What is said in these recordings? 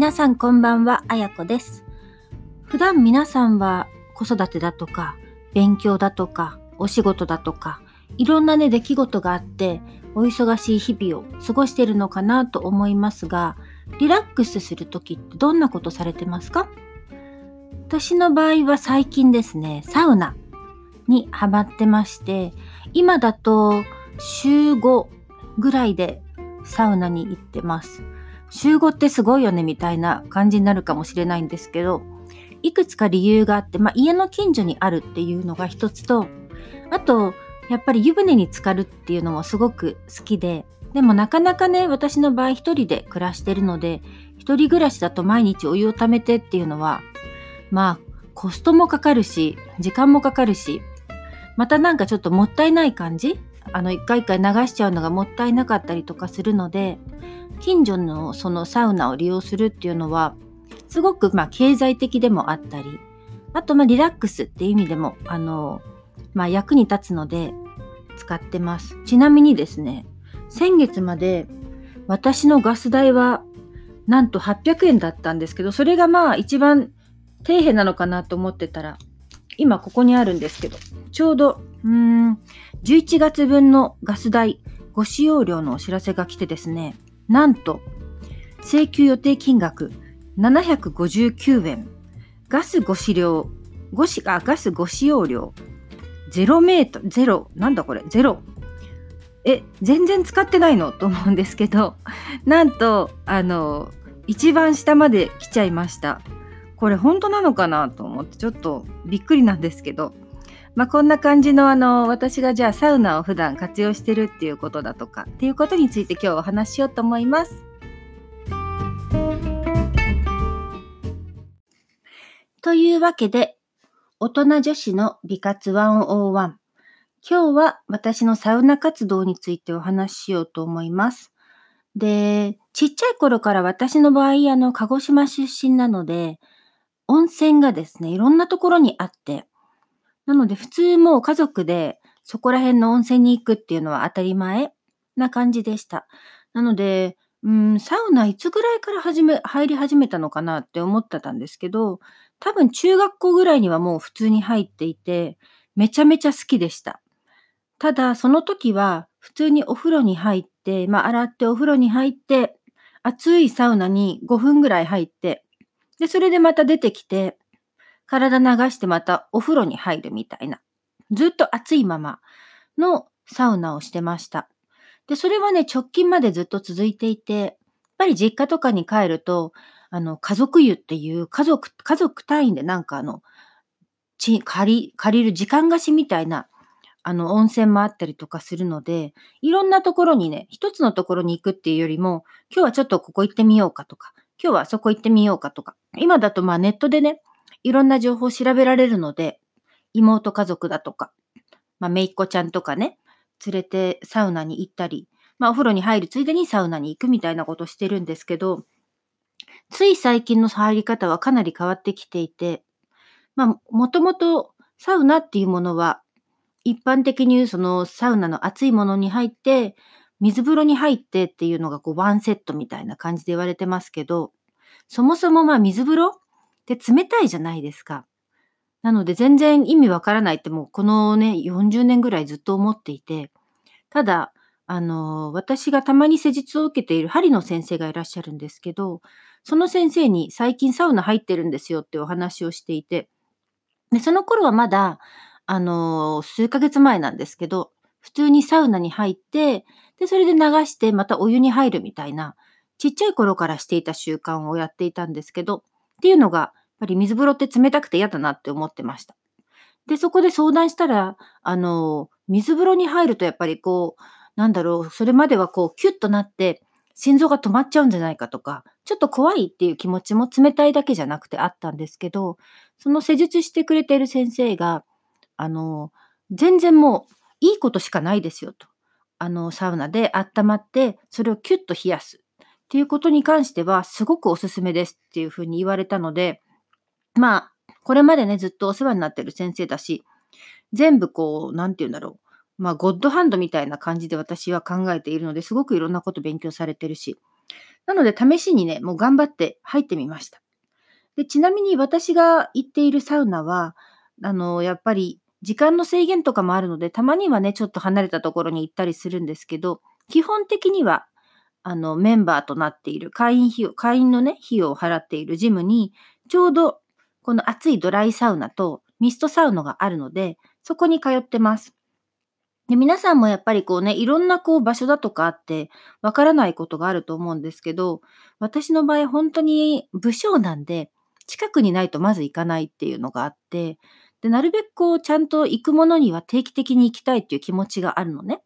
皆さんこんばんは、あやこです。普段皆さんは子育てだとか、勉強だとか、お仕事だとか、いろんなね、出来事があって、お忙しい日々を過ごしているのかなと思いますが、リラックスするときってどんなことされてますか？私の場合は最近ですね、サウナにハマってまして、今だと週5ぐらいでサウナに行ってます。週5ってすごいよねみたいな感じになるかもしれないんですけど、いくつか理由があって、まあ、家の近所にあるっていうのが一つと、あと、やっぱり湯船に浸かるっていうのもすごく好きで、でもなかなかね、私の場合一人で暮らしてるので、一人暮らしだと毎日お湯を溜めてっていうのは、まあ、コストもかかるし、時間もかかるし、またなんかちょっともったいない感じあの、一回一回流しちゃうのがもったいなかったりとかするので、近所のそのサウナを利用するっていうのは、すごくま経済的でもあったり、あとまリラックスっていう意味でも、あの、まあ役に立つので使ってます。ちなみにですね、先月まで私のガス代はなんと800円だったんですけど、それがまあ一番底辺なのかなと思ってたら、今ここにあるんですけど、ちょうど、うーん、11月分のガス代ご使用量のお知らせが来てですね、なんと、請求予定金額759円、ガスご使用、ごし、あ、ガスご使用量、0メートル、0、なんだこれ、0。え、全然使ってないの？と思うんですけど、なんと、あの、一番下まで来ちゃいました。これ本当なのかな？と思って、ちょっとびっくりなんですけど、まあ、こんな感じのあの私がじゃあサウナを普段活用してるっていうことだとかっていうことについて今日お話ししようと思います。というわけで大人女子の美活101今日は私のサウナ活動についてお話ししようと思います。で、ちっちゃい頃から私の場合あの鹿児島出身なので温泉がですねいろんなところにあってなので普通もう家族でそこら辺の温泉に行くっていうのは当たり前な感じでした。なので、うん、サウナいつぐらいから始め、入り始めたのかなって思ってたんですけど、多分中学校ぐらいにはもう普通に入っていて、めちゃめちゃ好きでした。ただ、その時は普通にお風呂に入って、まあ洗ってお風呂に入って、暑いサウナに5分ぐらい入って、で、それでまた出てきて、体流してまたお風呂に入るみたいな。ずっと暑いままのサウナをしてました。で、それはね、直近までずっと続いていて、やっぱり実家とかに帰ると、あの、家族湯っていう家族、家族単位でなんかあの、ち借り、借りる時間貸しみたいな、あの、温泉もあったりとかするので、いろんなところにね、一つのところに行くっていうよりも、今日はちょっとここ行ってみようかとか、今日はそこ行ってみようかとか、今だとまあネットでね、いろんな情報を調べられるので、妹家族だとか、まあ、めいっ子ちゃんとかね、連れてサウナに行ったり、まあ、お風呂に入るついでにサウナに行くみたいなことをしてるんですけど、つい最近の入り方はかなり変わってきていて、まあ、もともとサウナっていうものは、一般的にそのサウナの熱いものに入って、水風呂に入ってっていうのがこうワンセットみたいな感じで言われてますけど、そもそもまあ水風呂で冷たいじゃないですか。なので全然意味わからないってもうこのね、40年ぐらいずっと思っていて、ただ、あの、私がたまに施術を受けている針の先生がいらっしゃるんですけど、その先生に最近サウナ入ってるんですよってお話をしていて、で、その頃はまだ、あの、数ヶ月前なんですけど、普通にサウナに入って、で、それで流してまたお湯に入るみたいな、ちっちゃい頃からしていた習慣をやっていたんですけど、っていうのが、やっぱり水風呂って冷たくて嫌だなって思ってました。で、そこで相談したら、あの、水風呂に入るとやっぱりこう、なんだろう、それまではこう、キュッとなって、心臓が止まっちゃうんじゃないかとか、ちょっと怖いっていう気持ちも冷たいだけじゃなくてあったんですけど、その施術してくれている先生が、あの、全然もういいことしかないですよと。あの、サウナで温まって、それをキュッと冷やすっていうことに関しては、すごくおすすめですっていうふうに言われたので、まあ、これまでね、ずっとお世話になってる先生だし、全部こう、なんて言うんだろう。まあ、ゴッドハンドみたいな感じで私は考えているので、すごくいろんなこと勉強されてるし、なので試しにね、もう頑張って入ってみました。で、ちなみに私が行っているサウナは、あの、やっぱり時間の制限とかもあるので、たまにはね、ちょっと離れたところに行ったりするんですけど、基本的には、あの、メンバーとなっている会員費用、会員のね、費用を払っているジムに、ちょうどこの暑いドライサウナとミストサウナがあるので、そこに通ってます。で、皆さんもやっぱりこうね、いろんなこう場所だとかあって、わからないことがあると思うんですけど、私の場合本当に武将なんで、近くにないとまず行かないっていうのがあって、で、なるべくこう、ちゃんと行くものには定期的に行きたいっていう気持ちがあるのね。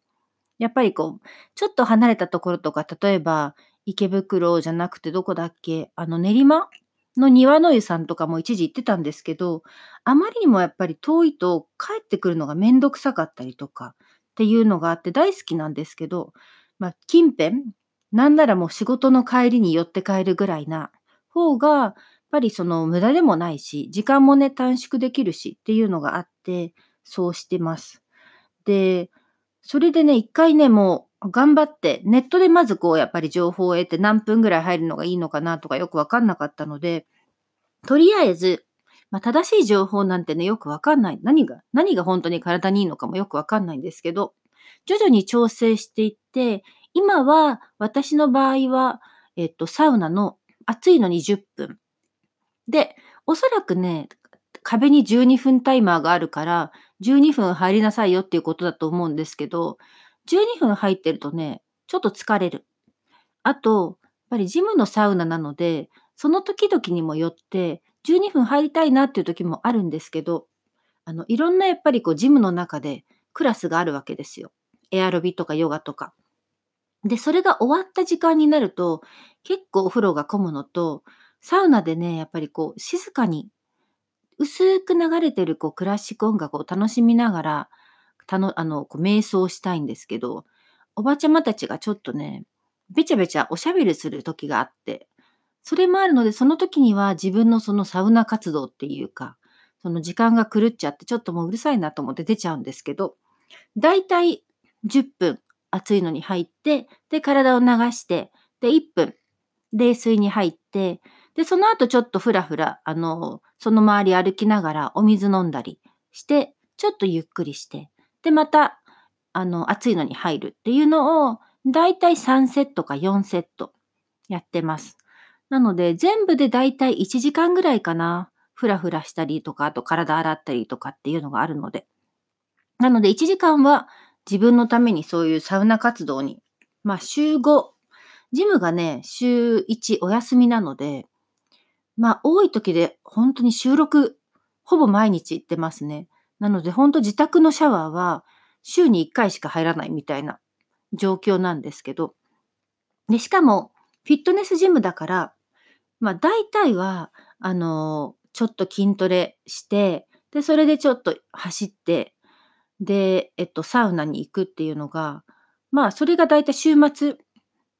やっぱりこう、ちょっと離れたところとか、例えば、池袋じゃなくてどこだっけあの、練馬の庭の湯さんとかも一時行ってたんですけど、あまりにもやっぱり遠いと帰ってくるのがめんどくさかったりとか、っていうのがあって大好きなんですけど、まあ、近辺、なんならもう仕事の帰りに寄って帰るぐらいな方が、やっぱりその無駄でもないし、時間もね、短縮できるしっていうのがあって、そうしてます。で、それでね、一回ね、もう頑張って、ネットでまずこう、やっぱり情報を得て何分ぐらい入るのがいいのかなとかよくわかんなかったので、とりあえず、まあ、正しい情報なんてね、よくわかんない。何が、何が本当に体にいいのかもよくわかんないんですけど、徐々に調整していって、今は私の場合は、えっと、サウナの暑いのに10分。で、おそらくね、壁に12分タイマーがあるから、12分入りなさいよっていうことだと思うんですけど、12分入ってるとね、ちょっと疲れる。あと、やっぱりジムのサウナなので、その時々にもよって、12分入りたいなっていう時もあるんですけど、あの、いろんなやっぱりこうジムの中でクラスがあるわけですよ。エアロビとかヨガとか。で、それが終わった時間になると、結構お風呂が混むのと、サウナでね、やっぱりこう静かに、薄く流れてるこうクラシック音楽を楽しみながら、たの、あの、こう瞑想したいんですけど、おばちゃまたちがちょっとね、べちゃべちゃおしゃべりする時があって、それもあるので、その時には自分のそのサウナ活動っていうか、その時間が狂っちゃって、ちょっともううるさいなと思って出ちゃうんですけど、だいたい10分暑いのに入って、で、体を流して、で、1分冷水に入って、で、その後ちょっとふらふら、あの、その周り歩きながらお水飲んだりして、ちょっとゆっくりして、で、また、あの、暑いのに入るっていうのを、だいたい3セットか4セットやってます。なので、全部でだいたい1時間ぐらいかな。ふらふらしたりとか、あと体洗ったりとかっていうのがあるので。なので、1時間は自分のためにそういうサウナ活動に、まあ、週5、ジムがね、週1お休みなので、まあ、多い時で本当に収録、ほぼ毎日行ってますね。なので、本当自宅のシャワーは週に1回しか入らないみたいな状況なんですけど、で、しかも、フィットネスジムだから、まあ、大体は、あの、ちょっと筋トレして、で、それでちょっと走って、で、えっと、サウナに行くっていうのが、まあ、それが大体週末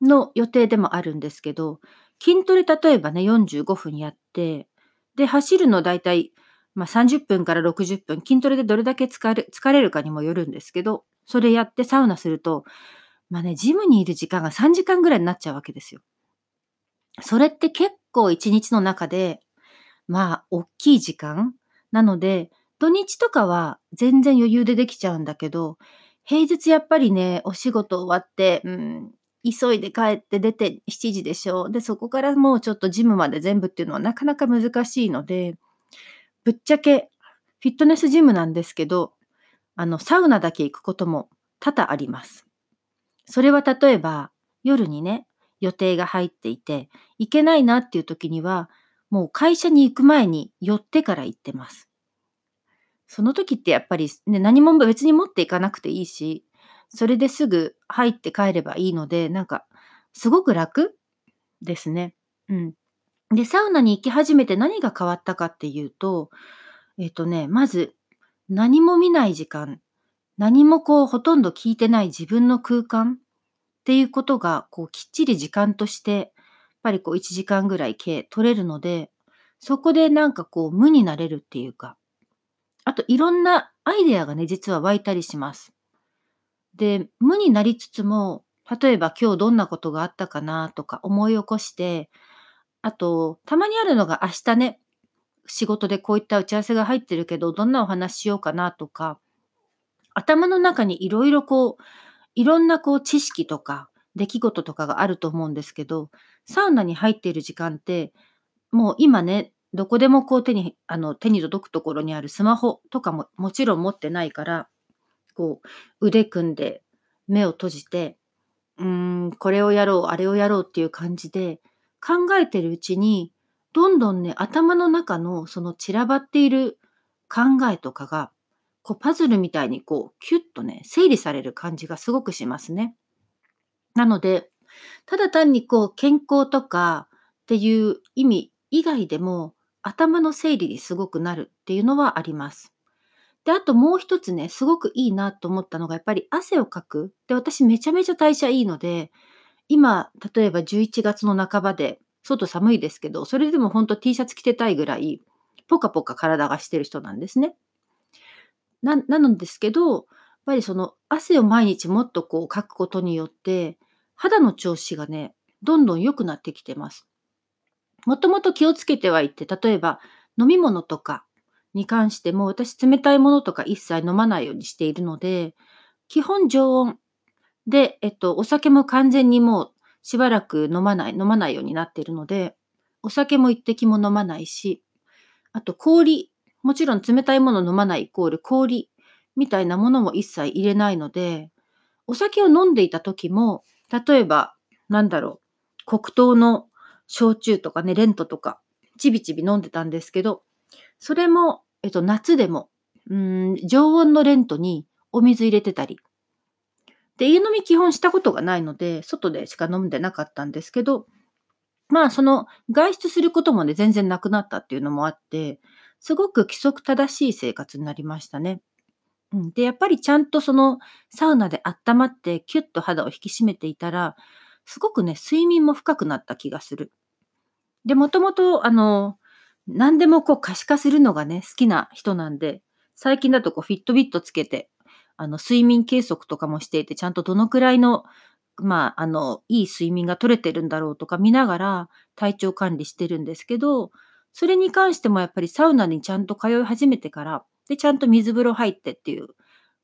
の予定でもあるんですけど、筋トレ例えばね、45分やって、で、走るの大体、まあ、30分から60分、筋トレでどれだけ疲れ疲れるかにもよるんですけど、それやってサウナすると、まあね、ジムにいる時間が3時間ぐらいになっちゃうわけですよ。それって結構一日の中で、まあ、大きい時間なので、土日とかは全然余裕でできちゃうんだけど、平日やっぱりね、お仕事終わって、急いで帰って出て7時でしょ。で、そこからもうちょっとジムまで全部っていうのはなかなか難しいので、ぶっちゃけフィットネスジムなんですけど、あの、サウナだけ行くことも多々あります。それは例えば、夜にね、予定が入っていて、行けないなっていう時には、もう会社に行く前に寄ってから行ってます。その時ってやっぱりね、何も別に持っていかなくていいし、それですぐ入って帰ればいいので、なんか、すごく楽ですね。うん。で、サウナに行き始めて何が変わったかっていうと、えっ、とね、まず、何も見ない時間、何もこう、ほとんど聞いてない自分の空間っていうことが、こう、きっちり時間として、やっぱりこう、1時間ぐらい計取れるので、そこでなんかこう、無になれるっていうか、あといろんなアイデアがね、実は湧いたりします。で、無になりつつも、例えば今日どんなことがあったかなとか思い起こして、あと、たまにあるのが明日ね、仕事でこういった打ち合わせが入ってるけど、どんなお話しようかなとか、頭の中にいろいろこう、いろんなこう知識とか出来事とかがあると思うんですけど、サウナに入っている時間って、もう今ね、どこでもこう手に、あの、手に届くところにあるスマホとかももちろん持ってないから、こう、腕組んで目を閉じて、うーん、これをやろう、あれをやろうっていう感じで考えてるうちに、どんどんね、頭の中のその散らばっている考えとかが、こうパズルみたいにこうキュッとね、整理される感じがすごくしますね。なので、ただ単にこう健康とかっていう意味以外でも、頭の整理にすごくなるっていうのはあります。で、あともう一つね、すごくいいなと思ったのが、やっぱり汗をかく。で、私めちゃめちゃ代謝いいので、今、例えば11月の半ばで、外寒いですけど、それでもほんと T シャツ着てたいぐらい、ポカポカ体がしてる人なんですね。ななのですけど、やっぱりその汗を毎日もっとこうかくことによって、肌の調子がね、どんどん良くなってきてます。もともと気をつけてはいって、例えば飲み物とかに関しても、私冷たいものとか一切飲まないようにしているので、基本常温で、えっと、お酒も完全にもうしばらく飲まない、飲まないようになっているので、お酒も一滴も飲まないし、あと氷、もちろん冷たいもの飲まないイコール氷みたいなものも一切入れないので、お酒を飲んでいた時も、例えば、なんだろう、黒糖の焼酎とかね、レントとか、ちびちび飲んでたんですけど、それも、えっと、夏でも、うん、常温のレントにお水入れてたり。で、家飲み基本したことがないので、外でしか飲んでなかったんですけど、まあ、その、外出することもね、全然なくなったっていうのもあって、すごく規則正しい生活になりましたね。うん、で、やっぱりちゃんとそのサウナで温まってキュッと肌を引き締めていたら、すごくね、睡眠も深くなった気がする。で、もともと、あの、何でもこう可視化するのがね、好きな人なんで、最近だとこうフィットビットつけて、あの、睡眠計測とかもしていて、ちゃんとどのくらいの、まあ、あの、いい睡眠が取れてるんだろうとか見ながら体調管理してるんですけど、それに関してもやっぱりサウナにちゃんと通い始めてから、で、ちゃんと水風呂入ってっていう、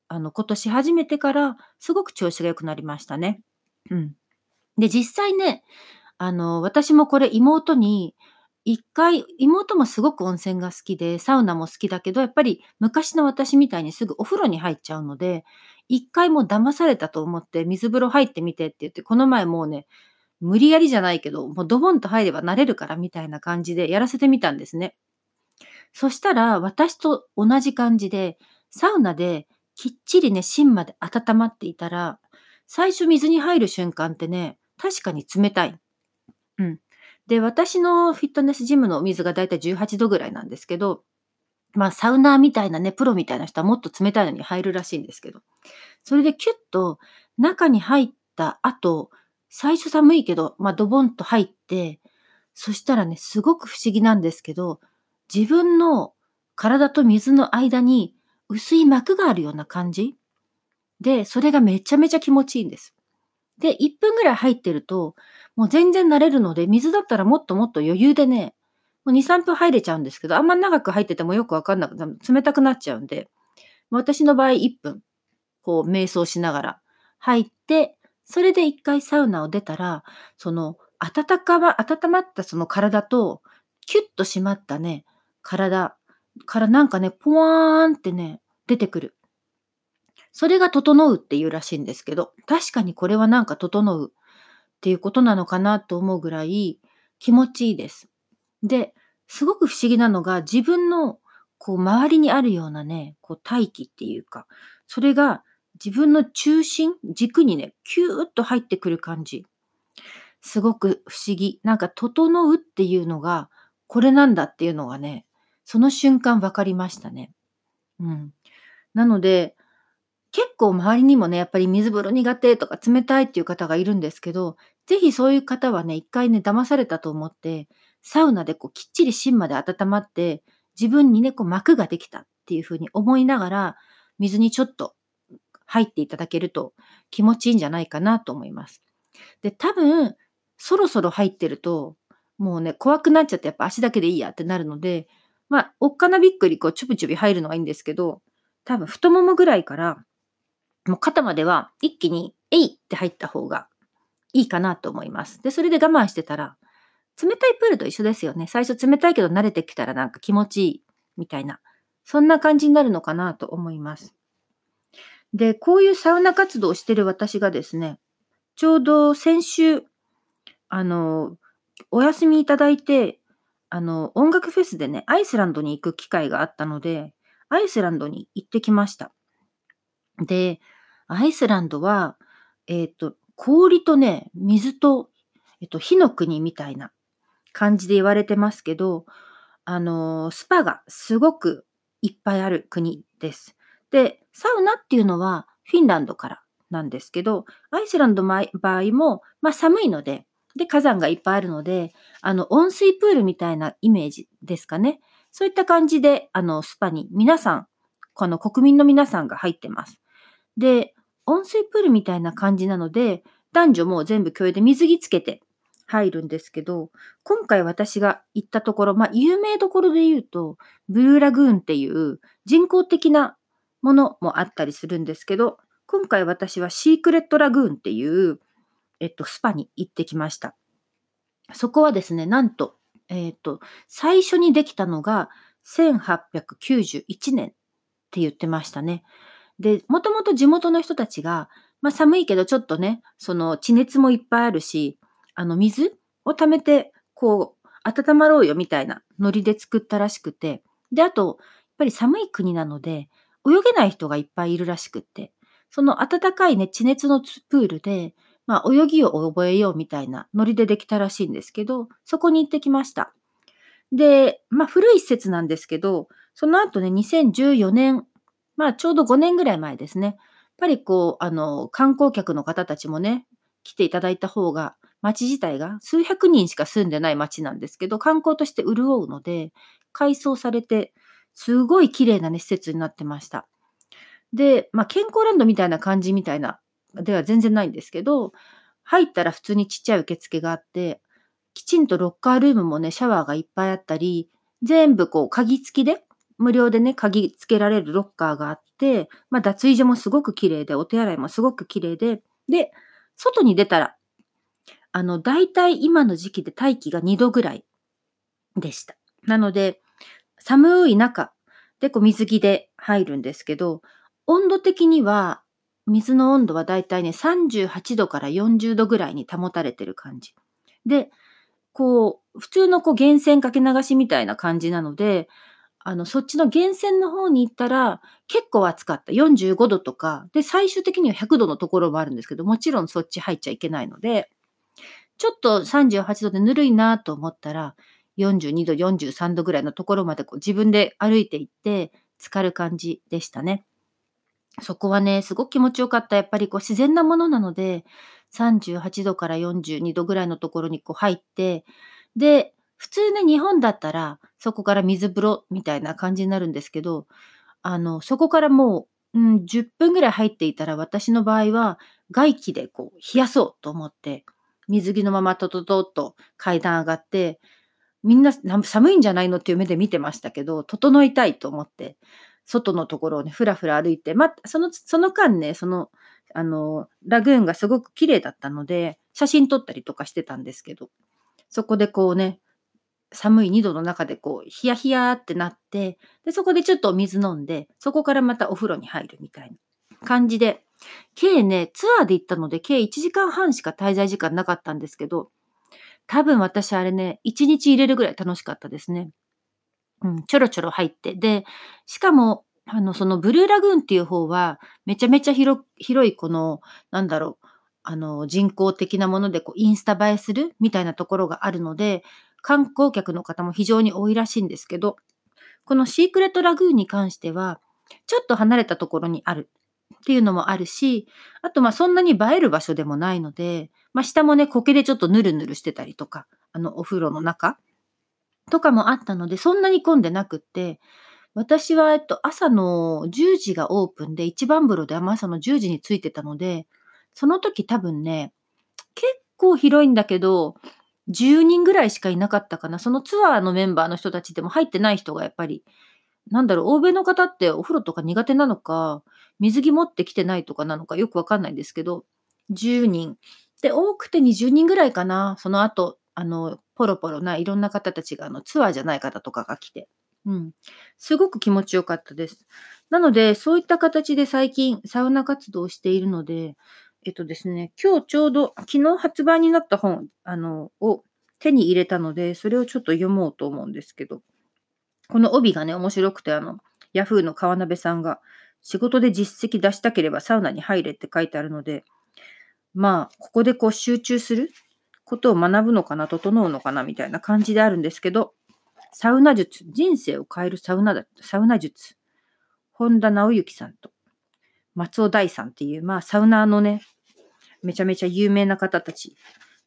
あの、ことし始めてから、すごく調子が良くなりましたね。うん。で、実際ね、あの、私もこれ妹に、一回、妹もすごく温泉が好きで、サウナも好きだけど、やっぱり昔の私みたいにすぐお風呂に入っちゃうので、一回もう騙されたと思って水風呂入ってみてって言って、この前もうね、無理やりじゃないけど、もうドボンと入れば慣れるからみたいな感じでやらせてみたんですね。そしたら、私と同じ感じで、サウナできっちりね、芯まで温まっていたら、最初水に入る瞬間ってね、確かに冷たい。で、私のフィットネスジムのお水がだいたい18度ぐらいなんですけど、まあ、サウナーみたいなね、プロみたいな人はもっと冷たいのに入るらしいんですけど、それでキュッと中に入った後、最初寒いけど、まあ、ドボンと入って、そしたらね、すごく不思議なんですけど、自分の体と水の間に薄い膜があるような感じで、それがめちゃめちゃ気持ちいいんです。で、1分ぐらい入ってると、もう全然慣れるので、水だったらもっともっと余裕でね、もう2、3分入れちゃうんですけど、あんま長く入っててもよくわかんなく冷たくなっちゃうんで、私の場合1分、こう瞑想しながら入って、それで一回サウナを出たら、その、温かま、温まったその体と、キュッと締まったね、体からなんかね、ポワーンってね、出てくる。それが整うっていうらしいんですけど、確かにこれはなんか整うっていうことなのかなと思うぐらい気持ちいいです。で、すごく不思議なのが自分のこう周りにあるようなね、こう大気っていうか、それが自分の中心、軸にね、キューッと入ってくる感じ。すごく不思議。なんか、整うっていうのが、これなんだっていうのがね、その瞬間分かりましたね。うん。なので、結構周りにもね、やっぱり水風呂苦手とか冷たいっていう方がいるんですけど、ぜひそういう方はね、一回ね、騙されたと思って、サウナでこうきっちり芯まで温まって、自分にね、こう膜ができたっていう風に思いながら、水にちょっと入っていただけると気持ちいいんじゃないかなと思います。で、多分、そろそろ入ってると、もうね、怖くなっちゃってやっぱ足だけでいいやってなるので、まあ、おっかなびっくりこうちょびちょび入るのはいいんですけど、多分太ももぐらいから、もう肩までは一気に、えいって入った方がいいかなと思います。で、それで我慢してたら、冷たいプールと一緒ですよね。最初冷たいけど慣れてきたらなんか気持ちいいみたいな。そんな感じになるのかなと思います。で、こういうサウナ活動をしてる私がですね、ちょうど先週、あの、お休みいただいて、あの、音楽フェスでね、アイスランドに行く機会があったので、アイスランドに行ってきました。で、アイスランドは、えっ、ー、と、氷とね、水と、えっ、と、火の国みたいな感じで言われてますけど、あの、スパがすごくいっぱいある国です。で、サウナっていうのはフィンランドからなんですけど、アイスランドの場合も、まあ、寒いので、で、火山がいっぱいあるので、あの、温水プールみたいなイメージですかね。そういった感じで、あの、スパに皆さん、この国民の皆さんが入ってます。で、温水プールみたいな感じなので、男女も全部共有で水着つけて入るんですけど、今回私が行ったところ、まあ、有名どころで言うと、ブルーラグーンっていう人工的なものもあったりするんですけど、今回私はシークレットラグーンっていう、えっと、スパに行ってきました。そこはですね、なんと、えっと、最初にできたのが1891年って言ってましたね。で、もともと地元の人たちが、まあ寒いけどちょっとね、その地熱もいっぱいあるし、あの水を溜めて、こう、温まろうよみたいなノリで作ったらしくて、で、あと、やっぱり寒い国なので、泳げない人がいっぱいいるらしくって、その暖かいね、地熱のプールで、まあ、泳ぎを覚えようみたいなノリでできたらしいんですけど、そこに行ってきました。で、まあ、古い施設なんですけど、その後ね、2014年、まあ、ちょうど5年ぐらい前ですね。やっぱりこう、あの、観光客の方たちもね、来ていただいた方が、町自体が数百人しか住んでない町なんですけど、観光として潤うので、改装されて、すごい綺麗なね、施設になってました。で、まあ、健康ランドみたいな感じみたいな、では全然ないんですけど、入ったら普通にちっちゃい受付があって、きちんとロッカールームもね、シャワーがいっぱいあったり、全部こう、鍵付きで、無料でね、鍵付けられるロッカーがあって、まあ、脱衣所もすごく綺麗で、お手洗いもすごく綺麗で、で、外に出たら、あの、大体今の時期で大気が2度ぐらいでした。なので、寒い中でこう水着で入るんですけど、温度的には、水の温度はだいたいね、38度から40度ぐらいに保たれてる感じ。で、こう、普通のこう源泉かけ流しみたいな感じなので、あの、そっちの源泉の方に行ったら、結構暑かった。45度とか。で、最終的には100度のところもあるんですけど、もちろんそっち入っちゃいけないので、ちょっと38度でぬるいなと思ったら、42度、43度ぐらいのところまでこう自分で歩いていって、浸かる感じでしたね。そこはね、すごく気持ちよかった。やっぱりこう自然なものなので、38度から42度ぐらいのところにこう入って、で、普通ね、日本だったら、そこから水風呂みたいな感じになるんですけど、あの、そこからもう、うん、10分ぐらい入っていたら、私の場合は、外気でこう、冷やそうと思って、水着のままトトトッと階段上がって、みんな寒いんじゃないのっていう目で見てましたけど、整いたいと思って、外のところをね、ふらふら歩いて、ま、その、その間ね、その、あの、ラグーンがすごく綺麗だったので、写真撮ったりとかしてたんですけど、そこでこうね、寒い2度の中でこう、ヒヤヒヤってなって、で、そこでちょっとお水飲んで、そこからまたお風呂に入るみたいな感じで、計ね、ツアーで行ったので、計1時間半しか滞在時間なかったんですけど、多分私あれね、1日入れるぐらい楽しかったですね。うん、ちょろちょろ入って。で、しかも、あの、そのブルーラグーンっていう方は、めちゃめちゃ広広いこの、なんだろう、あの、人工的なものでこうインスタ映えするみたいなところがあるので、観光客の方も非常に多いらしいんですけど、このシークレットラグーンに関しては、ちょっと離れたところにあるっていうのもあるし、あとまあそんなに映える場所でもないので、まあ下もね、苔でちょっとヌルヌルしてたりとか、あのお風呂の中とかもあったので、そんなに混んでなくって、私は、えっと、朝の10時がオープンで、一番風呂で朝の10時に着いてたので、その時多分ね、結構広いんだけど、10人ぐらいしかいなかったかな。そのツアーのメンバーの人たちでも入ってない人がやっぱり、なんだろう、欧米の方ってお風呂とか苦手なのか、水着持ってきてないとかなのかよくわかんないんですけど、10人。で、多くて20人ぐらいかな。その後、あの、ポロポロないろんな方たちが、あの、ツアーじゃない方とかが来て。うん。すごく気持ちよかったです。なので、そういった形で最近サウナ活動をしているので、えっとですね、今日ちょうど昨日発売になった本、あの、を手に入れたので、それをちょっと読もうと思うんですけど、この帯がね、面白くて、あの、ヤフーの川鍋さんが、仕事で実績出したければサウナに入れって書いてあるので、まあ、ここでこう集中することを学ぶのかな、整うのかな、みたいな感じであるんですけど、サウナ術、人生を変えるサウナだ、サウナ術、本田直之さんと松尾大さんっていう、まあ、サウナーのね、めちゃめちゃ有名な方たち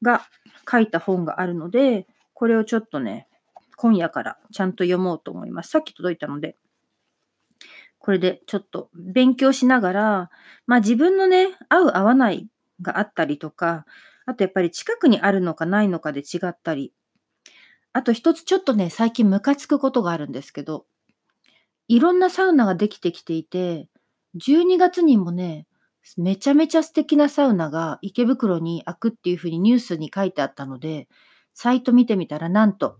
が書いた本があるので、これをちょっとね、今夜からちゃんと読もうと思います。さっき届いたので、これでちょっと勉強しながら、まあ自分のね、合う合わないがあったりとか、あとやっぱり近くにあるのかないのかで違ったり、あと一つちょっとね、最近ムカつくことがあるんですけど、いろんなサウナができてきていて、12月にもね、めちゃめちゃ素敵なサウナが池袋に開くっていうふうにニュースに書いてあったので、サイト見てみたらなんと、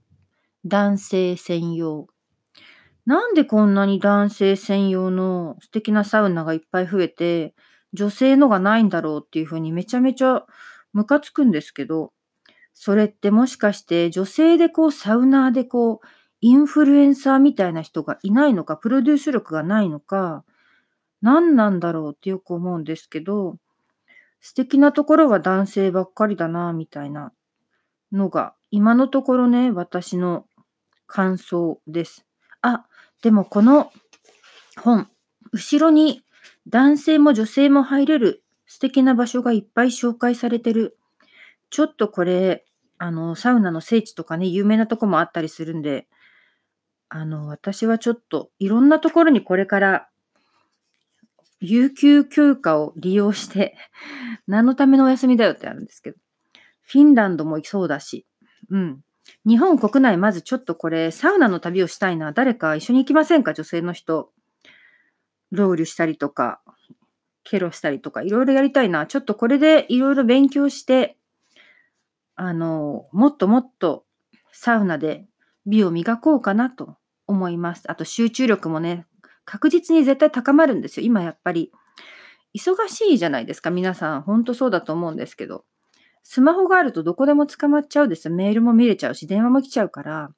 男性専用。なんでこんなに男性専用の素敵なサウナがいっぱい増えて、女性のがないんだろうっていうふうにめちゃめちゃムカつくんですけど、それってもしかして女性でこうサウナーでこうインフルエンサーみたいな人がいないのか、プロデュース力がないのか、何なんだろうってよく思うんですけど、素敵なところは男性ばっかりだな、みたいなのが、今のところね、私の感想です。あ、でもこの本、後ろに男性も女性も入れる素敵な場所がいっぱい紹介されてる。ちょっとこれ、あの、サウナの聖地とかね、有名なとこもあったりするんで、あの、私はちょっといろんなところにこれから有給休暇を利用して、何のためのお休みだよってあるんですけど、フィンランドも行きそうだし、うん。日本国内、まずちょっとこれ、サウナの旅をしたいな。誰か一緒に行きませんか？女性の人。ロウリュしたりとか、ケロしたりとか、いろいろやりたいな。ちょっとこれでいろいろ勉強して、あの、もっともっとサウナで美を磨こうかなと思います。あと集中力もね、確実に絶対高まるんですよ。今やっぱり。忙しいじゃないですか。皆さん。ほんとそうだと思うんですけど。スマホがあるとどこでも捕まっちゃうですよ。メールも見れちゃうし、電話も来ちゃうから、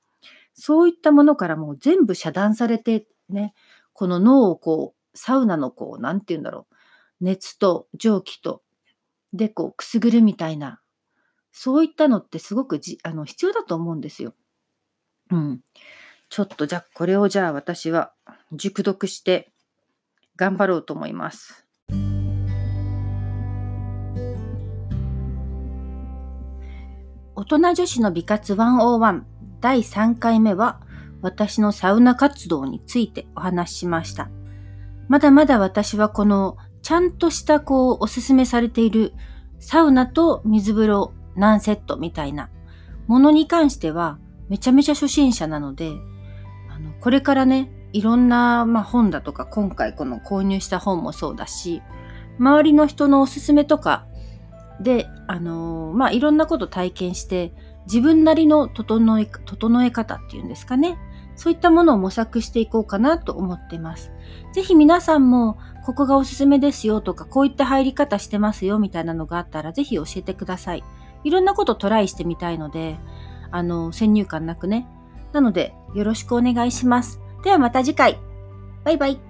そういったものからもう全部遮断されて、ね、この脳をこう、サウナのこう、なんて言うんだろう。熱と蒸気と、で、こう、くすぐるみたいな、そういったのってすごくじあの必要だと思うんですよ。うん。ちょっとじゃあ、これをじゃあ私は熟読して頑張ろうと思います。大人女子の美活101第3回目は私のサウナ活動についてお話ししました。まだまだ私はこのちゃんとしたこうおすすめされているサウナと水風呂何セットみたいなものに関してはめちゃめちゃ初心者なので、あのこれからね、いろんな、まあ、本だとか、今回この購入した本もそうだし、周りの人のおすすめとかで、あのー、まあ、いろんなこと体験して、自分なりの整え、整え方っていうんですかね。そういったものを模索していこうかなと思ってます。ぜひ皆さんも、ここがおすすめですよとか、こういった入り方してますよみたいなのがあったら、ぜひ教えてください。いろんなことトライしてみたいので、あの、先入観なくね。なので、よろしくお願いします。ではまた次回。バイバイ。